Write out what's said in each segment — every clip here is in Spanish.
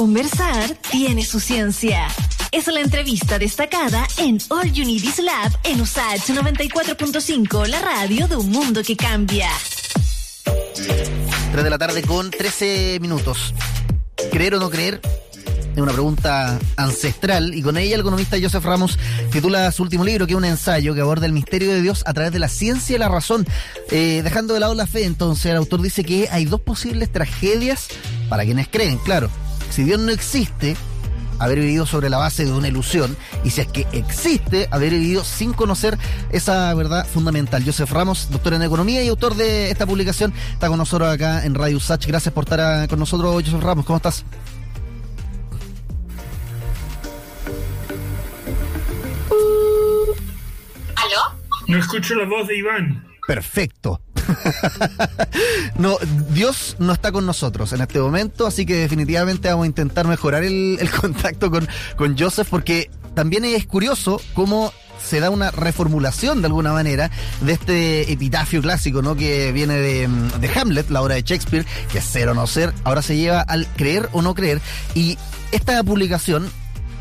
Conversar tiene su ciencia. Es la entrevista destacada en All Is Lab en USAH 94.5, la radio de un mundo que cambia. 3 de la tarde con 13 minutos. ¿Creer o no creer? Es una pregunta ancestral y con ella el economista Joseph Ramos titula su último libro, que es un ensayo que aborda el misterio de Dios a través de la ciencia y la razón. Eh, dejando de lado la fe, entonces el autor dice que hay dos posibles tragedias para quienes creen, claro. Si Dios no existe, haber vivido sobre la base de una ilusión y si es que existe, haber vivido sin conocer esa verdad fundamental. Joseph Ramos, doctor en economía y autor de esta publicación, está con nosotros acá en Radio Sach. Gracias por estar con nosotros, Joseph Ramos. ¿Cómo estás? ¿Aló? No escucho la voz de Iván. Perfecto. no, Dios no está con nosotros en este momento, así que definitivamente vamos a intentar mejorar el, contacto con, con Joseph porque también es curioso cómo se da una reformulación de alguna manera de este epitafio clásico, ¿no? Que viene de, de, Hamlet, la obra de Shakespeare, que es ser o no ser, ahora se lleva al creer o no creer. Y esta publicación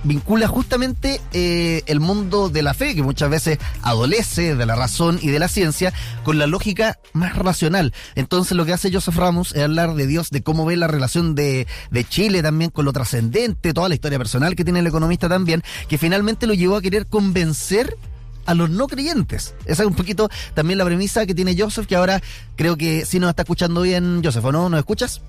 vincula justamente eh, el mundo de la fe, que muchas veces adolece de la razón y de la ciencia, con la lógica más racional. Entonces lo que hace Joseph Ramos es hablar de Dios, de cómo ve la relación de, de Chile también con lo trascendente, toda la historia personal que tiene el economista también, que finalmente lo llevó a querer convencer a los no creyentes. Esa es un poquito también la premisa que tiene Joseph, que ahora creo que si nos está escuchando bien, Joseph, ¿o no? ¿Nos escuchas?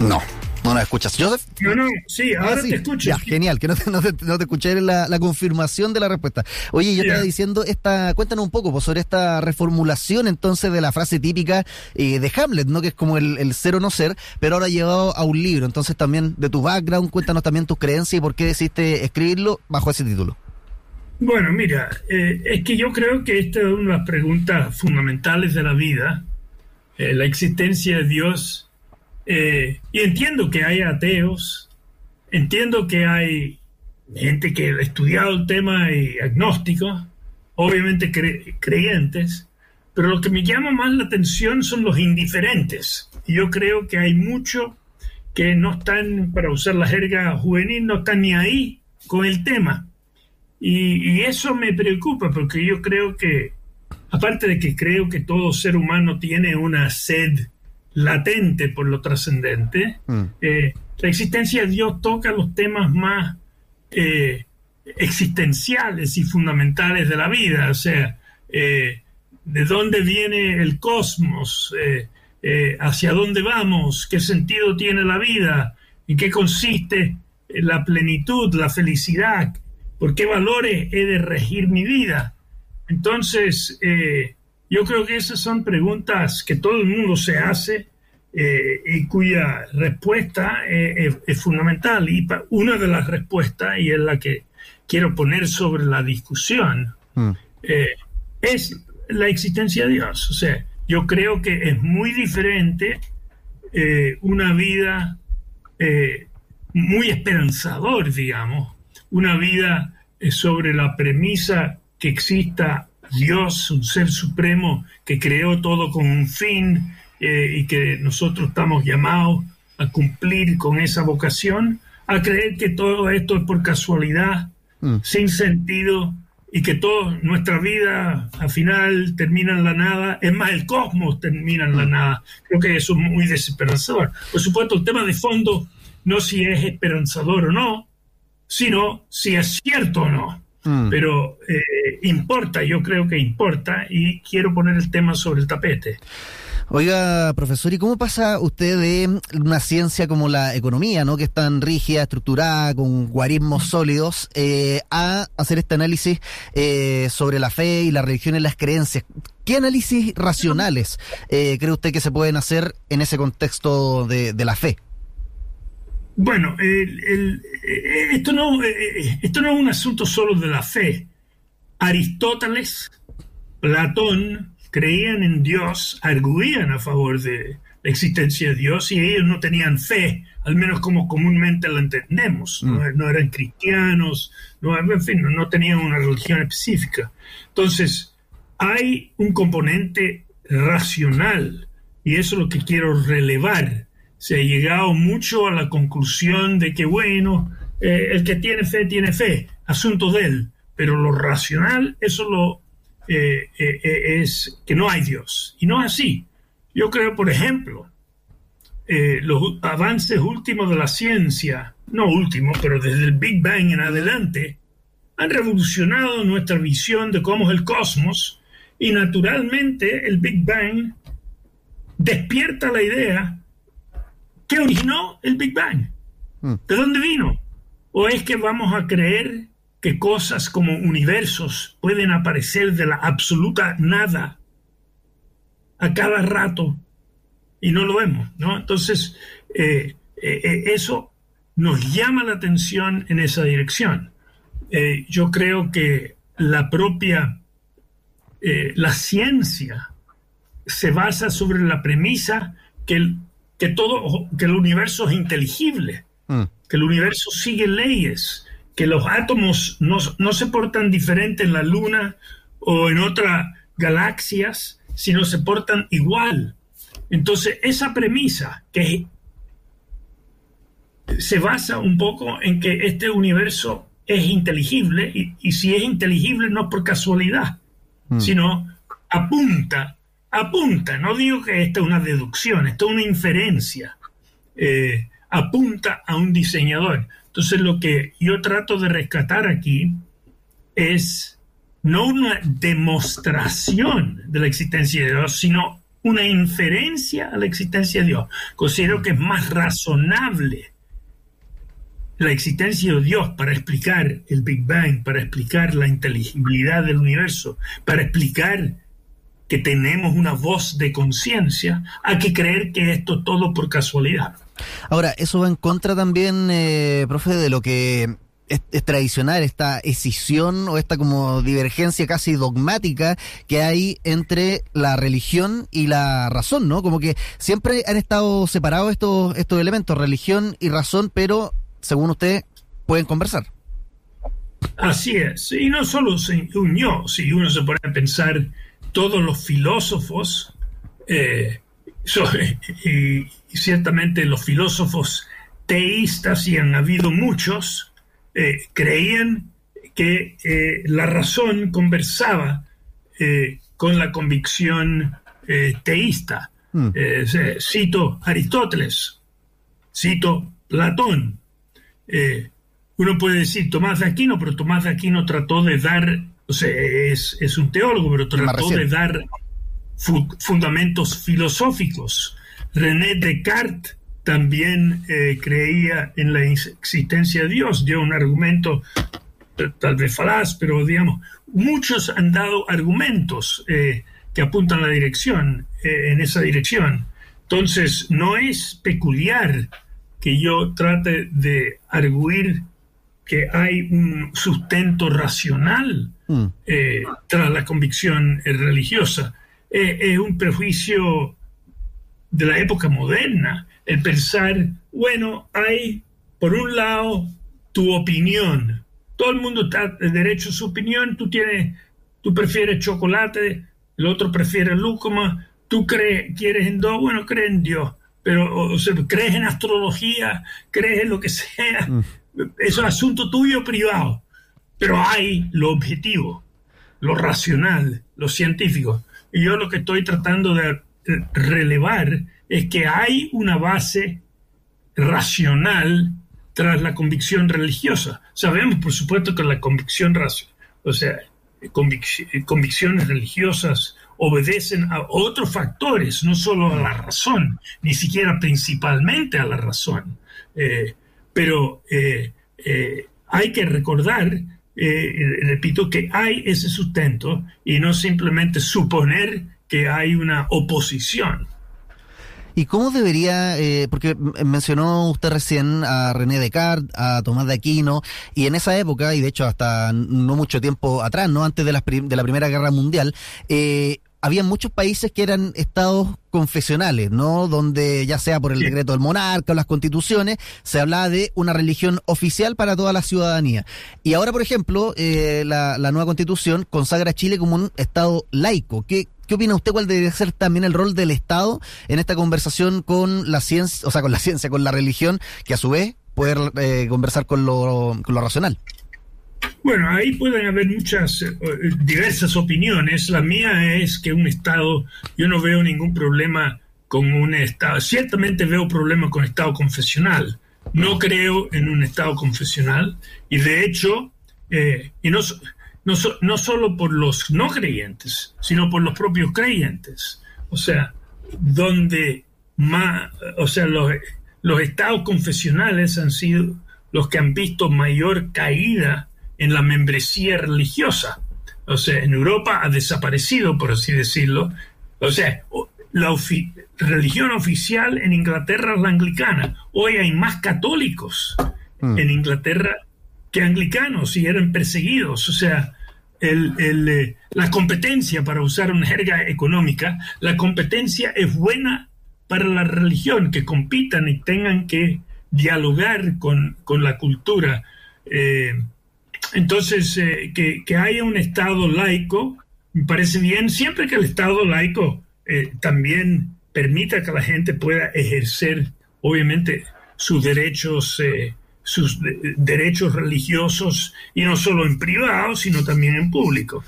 No. ¿No nos escuchas, Joseph? No, no, sí, ah, ahora te escucho. Ya, genial, que no te, no te, escuché la, la, confirmación de la respuesta. Oye, yo estaba diciendo, esta, cuéntanos un poco pues, sobre esta reformulación entonces de la frase típica eh, de Hamlet, ¿no? Que es como el, el, ser o no ser, pero ahora llevado a un libro. Entonces también de tu background, cuéntanos también tus creencias y por qué decidiste escribirlo bajo ese título. Bueno, mira, eh, es que yo creo que esta es una de las preguntas fundamentales de la vida, eh, la existencia de Dios eh, y entiendo que hay ateos, entiendo que hay gente que ha estudiado el tema y agnósticos, obviamente creyentes, pero lo que me llama más la atención son los indiferentes. Y yo creo que hay mucho que no están, para usar la jerga juvenil, no están ni ahí con el tema. Y, y eso me preocupa porque yo creo que, aparte de que creo que todo ser humano tiene una sed latente por lo trascendente. Mm. Eh, la existencia de Dios toca los temas más eh, existenciales y fundamentales de la vida, o sea, eh, de dónde viene el cosmos, hacia dónde vamos, qué sentido tiene la vida, en qué consiste la plenitud, la felicidad, por qué valores he de regir mi vida. Entonces, yo creo que esas son preguntas que todo el mundo se hace eh, y cuya respuesta eh, es, fundamental. Y una de las respuestas, y es la que quiero poner sobre la discusión, mm. eh, es la existencia de Dios. O sea, yo creo que es muy diferente una vida muy esperanzador, digamos, una vida sobre la premisa que exista Dios, un ser supremo que creó todo con un fin eh, y que nosotros estamos llamados a cumplir con esa vocación, a creer que todo esto es por casualidad, mm. sin sentido y que toda nuestra vida al final termina en la nada. Es más, el cosmos termina en la mm. nada. Creo que eso es muy desesperanzador. Por supuesto, el tema de fondo no si es esperanzador o no, sino si es cierto o no. Mm. Pero eh, importa, yo creo que importa y quiero poner el tema sobre el tapete. Oiga, profesor, ¿y cómo pasa usted de una ciencia como la economía, ¿no? que es tan rígida, estructurada, con guarismos sólidos, eh, a hacer este análisis eh, sobre la fe y la religión y las creencias? ¿Qué análisis racionales cree usted que se pueden hacer en ese contexto de la fe? Bueno, el, eh, esto, no, eh, eh, esto no es un asunto solo de la fe. Aristóteles, Platón creían en Dios, arguían a favor de la existencia de Dios y ellos no tenían fe, al menos como comúnmente lo entendemos. No, mm. eran cristianos, no, en fin, no tenían una religión específica. Entonces, hay un componente racional y eso es lo que quiero relevar, se ha llegado mucho a la conclusión de que, bueno, eh, el que tiene fe tiene fe, asunto de él, pero lo racional, eso lo, eh, eh, es que no hay Dios. Y no es así. Yo creo, por ejemplo, los avances últimos de la ciencia, no últimos, pero desde el Big Bang en adelante, han revolucionado nuestra visión de cómo es el cosmos y naturalmente el Big Bang despierta la idea que originó el Big Bang. Hmm. ¿De dónde vino? ¿O es que vamos a creer que cosas como universos pueden aparecer de la absoluta nada a cada rato y no lo vemos? ¿no? Entonces, eh, eh, eh, eso nos llama la atención en esa dirección. yo creo que la propia, la ciencia se basa sobre la premisa que el, que todo, que el universo es inteligible, mm. que el universo sigue leyes, que los átomos no, se portan diferente en la Luna o en otras galaxias, sino se portan igual. Entonces, esa premisa que se basa un poco en que este universo es inteligible y, si es inteligible no por casualidad, mm. sino apunta apunta, no digo que esta es una deducción, esto es una inferencia, eh, apunta a un diseñador. Entonces lo que yo trato de rescatar aquí es no una demostración de la existencia de Dios, sino una inferencia a la existencia de Dios. Considero que es más razonable la existencia de Dios para explicar el Big Bang, para explicar la inteligibilidad del universo, para explicar que tenemos una voz de conciencia, hay que creer que esto todo por casualidad. Ahora, eso va en contra también, eh, profe, de lo que es, tradicional, esta escisión o esta como divergencia casi dogmática que hay entre la religión y la razón, ¿no? Como que siempre han estado separados estos, estos elementos, religión y razón, pero según usted pueden conversar. Así es, y no solo se unió, si uno se pone a pensar todos los filósofos, eh, y, ciertamente los filósofos teístas, y han habido muchos, eh, creían que eh, la razón conversaba con la convicción teísta. Hmm. cito Aristóteles, cito Platón. uno puede decir Tomás de Aquino, pero Tomás de Aquino trató de dar o sea, es, un teólogo, pero trató de dar fundamentos filosóficos. René Descartes también eh, creía en la existencia de Dios, dio un argumento eh, tal vez falaz, pero digamos, muchos han dado argumentos eh, que apuntan la dirección, en esa dirección. Entonces, no es peculiar que yo trate de arguir que hay un sustento racional mm. eh, tras la convicción religiosa. Eh, es un prejuicio de la época moderna el pensar, bueno, hay por un lado tu opinión. Todo el mundo está de derecho a su opinión. Tú tienes, tú prefieres chocolate, el otro prefiere lúcuma. Tú crees, quieres en dos, bueno, crees en Dios. Pero crees en astrología, crees en lo que sea. Mm es un asunto tuyo privado, pero hay lo objetivo, lo racional, lo científico. Y yo lo que estoy tratando de relevar es que hay una base racional tras la convicción religiosa. Sabemos, por supuesto, que la convicción racional, o sea, convicciones religiosas obedecen a otros factores, no solo a la razón, ni siquiera principalmente a la razón. Eh, pero eh, eh, hay que recordar, eh, repito, que hay ese sustento y no simplemente suponer que hay una oposición. ¿Y cómo debería, porque mencionó usted recién a René Descartes, a Tomás de Aquino, y en esa época, y de hecho hasta no mucho tiempo atrás, no antes de la, de la Primera Guerra Mundial, eh, había muchos países que eran estados confesionales, ¿no? Donde ya sea por el decreto del monarca o las constituciones, se hablaba de una religión oficial para toda la ciudadanía. Y ahora, por ejemplo, eh, la, nueva constitución consagra a Chile como un estado laico. ¿Qué, ¿Qué opina usted cuál debería ser también el rol del Estado en esta conversación con la ciencia, o sea, con la ciencia, con la religión, que a su vez poder eh, conversar con lo, con lo racional? Bueno, ahí pueden haber muchas, eh, diversas opiniones. La mía es que un Estado, yo no veo ningún problema con un Estado. Ciertamente veo problemas con Estado confesional. No creo en un Estado confesional y de hecho, eh, y no, no, no solo por los no creyentes, sino por los propios creyentes. O sea, donde más, o sea, los, los estados confesionales han sido los que han visto mayor caída en la membresía religiosa. O sea, en Europa ha desaparecido, por así decirlo. O sea, la religión oficial en Inglaterra es la anglicana. Hoy hay más católicos mm. en Inglaterra que anglicanos y eran perseguidos. O sea, el, eh, la competencia, para usar una jerga económica, la competencia es buena para la religión, que compitan y tengan que dialogar con, la cultura. Eh, entonces, eh, que, haya un Estado laico, me parece bien, siempre que el Estado laico eh, también permita que la gente pueda ejercer, obviamente, sus derechos, eh, sus derechos religiosos, y no solo en privado, sino también en público.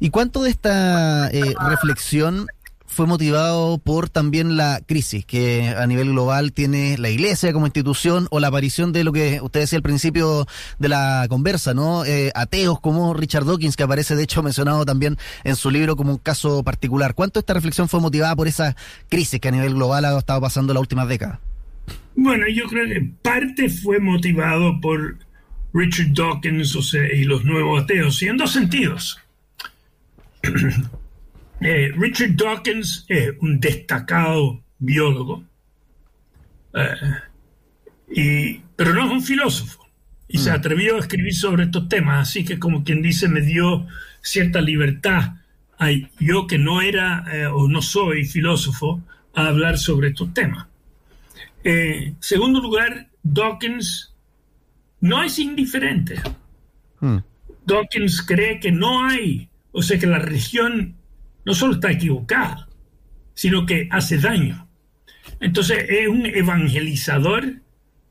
¿Y cuánto de esta reflexión fue motivado por también la crisis que a nivel global tiene la iglesia como institución o la aparición de lo que usted decía al principio de la conversa, ¿no? Eh, ateos como Richard Dawkins, que aparece de hecho mencionado también en su libro como un caso particular. ¿Cuánto esta reflexión fue motivada por esa crisis que a nivel global ha estado pasando las últimas décadas? Bueno, yo creo que parte fue motivado por Richard Dawkins y los nuevos ateos, y en dos sentidos. Eh, Richard Dawkins es un destacado biólogo, eh, pero no es un filósofo. Y se mm. atrevió a escribir sobre estos temas, así que como quien dice, me dio cierta libertad a yo que no era eh, o no soy filósofo a hablar sobre estos temas. segundo lugar, Dawkins no es indiferente. Mm. Dawkins cree que no hay, o sea que la religión no solo está equivocada, sino que hace daño. Entonces es un evangelizador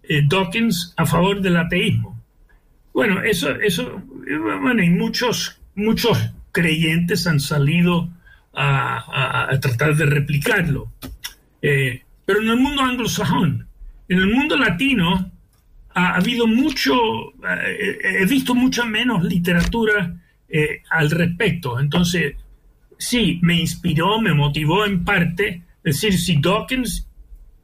eh, Dawkins a favor del ateísmo. Bueno, eso, eso, bueno, y muchos, muchos creyentes han salido a, tratar de replicarlo. Eh, pero en el mundo anglosajón, en el mundo latino, ha, habido mucho, eh, he visto mucha menos literatura al respecto. Entonces, sí, me inspiró, me motivó en parte. Es decir, si Dawkins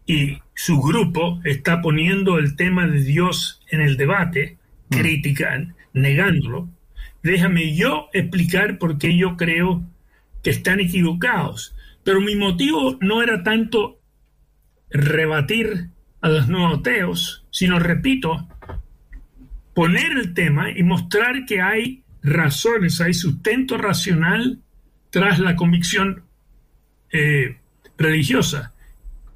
y su grupo está poniendo el tema de Dios en el debate, mm. critican, negándolo, déjame yo explicar por qué yo creo que están equivocados. Pero mi motivo no era tanto rebatir a los no ateos, sino, repito, poner el tema y mostrar que hay razones, hay sustento racional tras la convicción eh, religiosa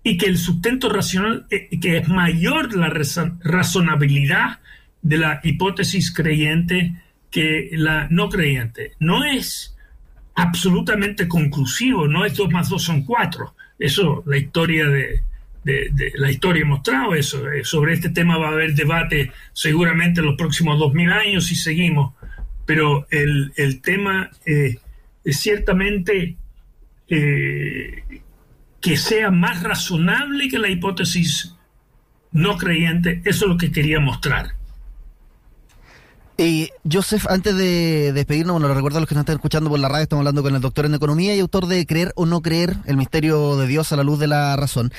y que el sustento racional, eh, que es mayor la razonabilidad de la hipótesis creyente que la no creyente. No es absolutamente conclusivo, no es dos más dos son cuatro. Eso, la historia de, la historia ha mostrado eso. Eh, sobre este tema va a haber debate seguramente en los próximos dos mil años y seguimos. Pero el, tema ciertamente eh, que sea más razonable que la hipótesis no creyente, eso es lo que quería mostrar. Eh, Joseph, antes de despedirnos, bueno, recuerdo a los que nos están escuchando por la radio, estamos hablando con el doctor en Economía y autor de Creer o no creer, el misterio de Dios a la luz de la razón.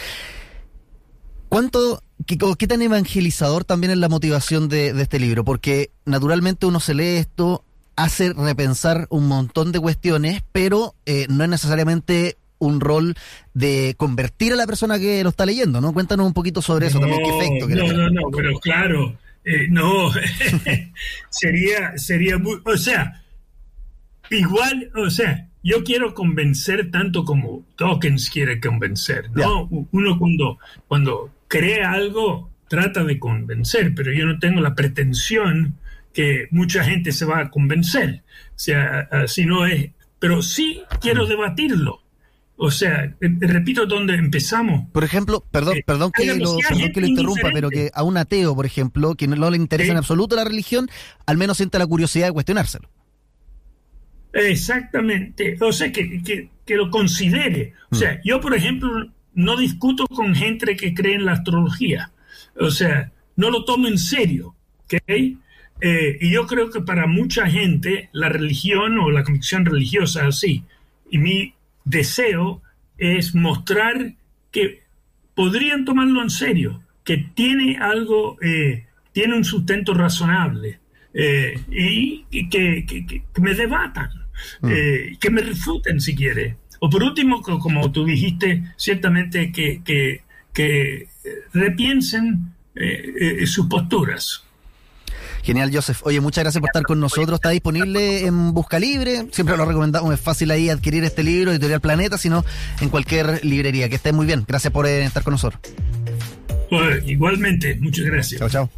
¿Cuánto, qué, tan evangelizador también es la motivación de, este libro? Porque naturalmente uno se lee esto hace repensar un montón de cuestiones, pero eh, no es necesariamente un rol de convertir a la persona que lo está leyendo, ¿no? Cuéntanos un poquito sobre eso también, qué efecto. no, no, no, pero claro, eh, no, sería, sería muy, o sea, igual, o sea, yo quiero convencer tanto como Dawkins quiere convencer, ¿no? Uno cuando, cuando crea algo trata de convencer, pero yo no tengo la pretensión que mucha gente se va a convencer. O sea, si no es pero sí quiero debatirlo. O sea, eh, repito donde empezamos. Por ejemplo, perdón, Eh, perdón que, lo, perdón que interrumpa, indiferente. pero que a un ateo, por ejemplo, que no le interesa en absoluto la religión, al menos sienta la curiosidad de cuestionárselo. Exactamente. O sea, que, que, que lo considere. O sea, yo, por ejemplo, no discuto con gente que cree en la astrología. O sea, no lo tomo en serio. ¿ok? Eh, y yo creo que para mucha gente la religión o la convicción religiosa así. Y mi deseo es mostrar que podrían tomarlo en serio, que tiene algo, eh, tiene un sustento razonable eh, y, y que, que- que- me debatan, eh, que me refuten si quiere. O por último, co- como tú dijiste, ciertamente que, que- que eh, repiensen sus posturas. Genial, Joseph. Oye, muchas gracias por estar con nosotros. Está disponible en Busca Libre. Siempre lo recomendamos. Es fácil ahí adquirir este libro, Editorial Planeta, sino en cualquier librería. Que esté muy bien. Gracias por eh, estar con nosotros. Pues, igualmente, muchas gracias. Chao, chao.